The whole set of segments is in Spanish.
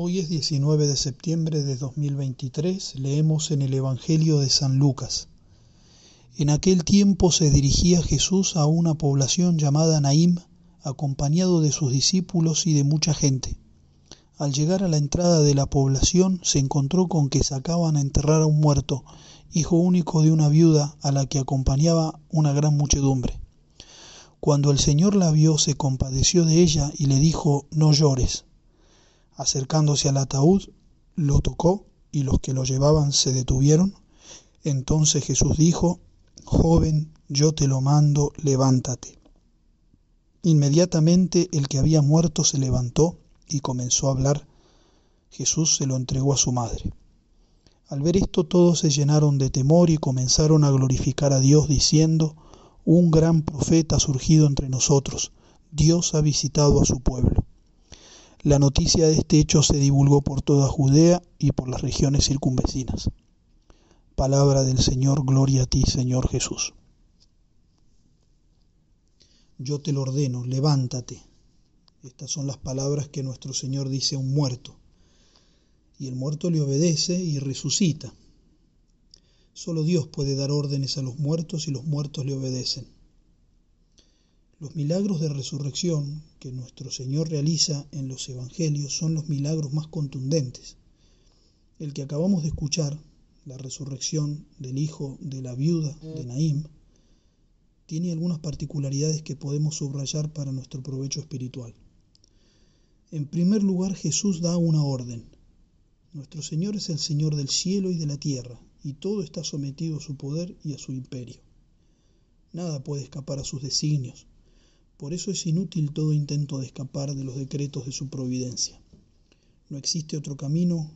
Hoy es 19 de septiembre de 2023, leemos en el Evangelio de San Lucas. En aquel tiempo se dirigía Jesús a una población llamada Naim, acompañado de sus discípulos y de mucha gente. Al llegar a la entrada de la población se encontró con que sacaban a enterrar a un muerto, hijo único de una viuda a la que acompañaba una gran muchedumbre. Cuando el Señor la vio se compadeció de ella y le dijo, no llores. Acercándose al ataúd, lo tocó y los que lo llevaban se detuvieron. Entonces Jesús dijo, Joven, yo te lo mando, levántate. Inmediatamente el que había muerto se levantó y comenzó a hablar. Jesús se lo entregó a su madre. Al ver esto todos se llenaron de temor y comenzaron a glorificar a Dios diciendo, Un gran profeta ha surgido entre nosotros, Dios ha visitado a su pueblo. La noticia de este hecho se divulgó por toda Judea y por las regiones circunvecinas. Palabra del Señor, gloria a ti, Señor Jesús. Yo te lo ordeno, levántate. Estas son las palabras que nuestro Señor dice a un muerto. Y el muerto le obedece y resucita. Solo Dios puede dar órdenes a los muertos y los muertos le obedecen. Los milagros de resurrección que nuestro Señor realiza en los Evangelios son los milagros más contundentes. El que acabamos de escuchar, la resurrección del hijo de la viuda de Naim, tiene algunas particularidades que podemos subrayar para nuestro provecho espiritual. En primer lugar, Jesús da una orden. Nuestro Señor es el Señor del cielo y de la tierra, y todo está sometido a su poder y a su imperio. Nada puede escapar a sus designios, por eso es inútil todo intento de escapar de los decretos de su providencia. No existe otro camino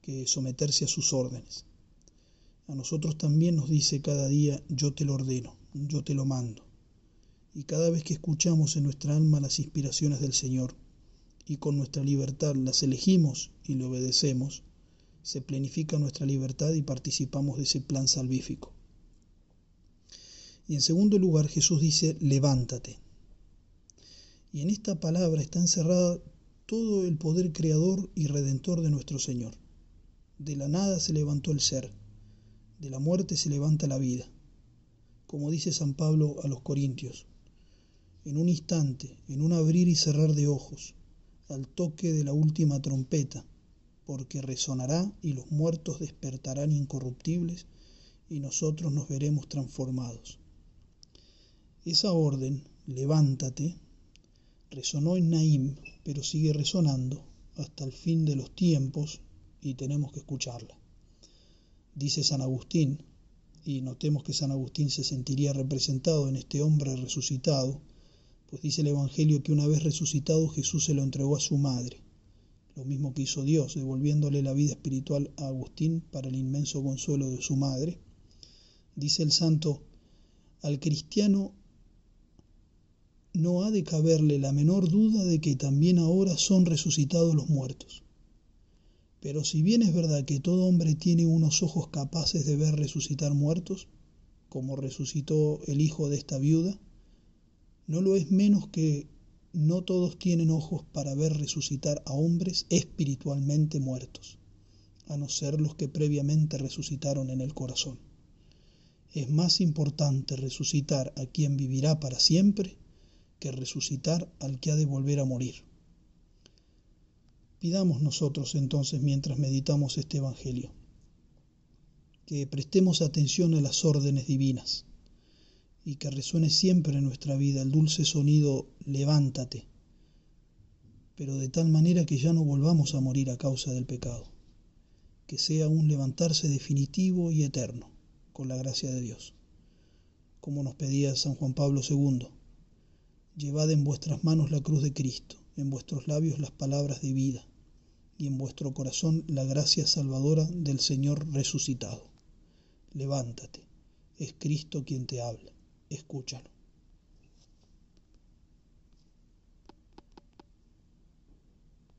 que someterse a sus órdenes. A nosotros también nos dice cada día, yo te lo ordeno, yo te lo mando. Y cada vez que escuchamos en nuestra alma las inspiraciones del Señor y con nuestra libertad las elegimos y le obedecemos, se planifica nuestra libertad y participamos de ese plan salvífico. Y en segundo lugar Jesús dice, levántate. Y en esta palabra está encerrada todo el poder creador y redentor de nuestro Señor. De la nada se levantó el ser, de la muerte se levanta la vida. Como dice San Pablo a los Corintios, en un instante, en un abrir y cerrar de ojos, al toque de la última trompeta, porque resonará y los muertos despertarán incorruptibles y nosotros nos veremos transformados. Esa orden, levántate, Resonó en Naim, pero sigue resonando hasta el fin de los tiempos y tenemos que escucharla. Dice San Agustín, y notemos que San Agustín se sentiría representado en este hombre resucitado, pues dice el Evangelio que una vez resucitado Jesús se lo entregó a su madre, lo mismo que hizo Dios, devolviéndole la vida espiritual a Agustín para el inmenso consuelo de su madre. Dice el santo, al cristiano no ha de caberle la menor duda de que también ahora son resucitados los muertos. Pero si bien es verdad que todo hombre tiene unos ojos capaces de ver resucitar muertos, como resucitó el hijo de esta viuda, no lo es menos que no todos tienen ojos para ver resucitar a hombres espiritualmente muertos, a no ser los que previamente resucitaron en el corazón. Es más importante resucitar a quien vivirá para siempre que resucitar al que ha de volver a morir. Pidamos nosotros entonces mientras meditamos este Evangelio, que prestemos atención a las órdenes divinas y que resuene siempre en nuestra vida el dulce sonido levántate, pero de tal manera que ya no volvamos a morir a causa del pecado, que sea un levantarse definitivo y eterno, con la gracia de Dios, como nos pedía San Juan Pablo II Llevad en vuestras manos la cruz de Cristo, en vuestros labios las palabras de vida, y en vuestro corazón la gracia salvadora del Señor resucitado. Levántate, es Cristo quien te habla, escúchalo.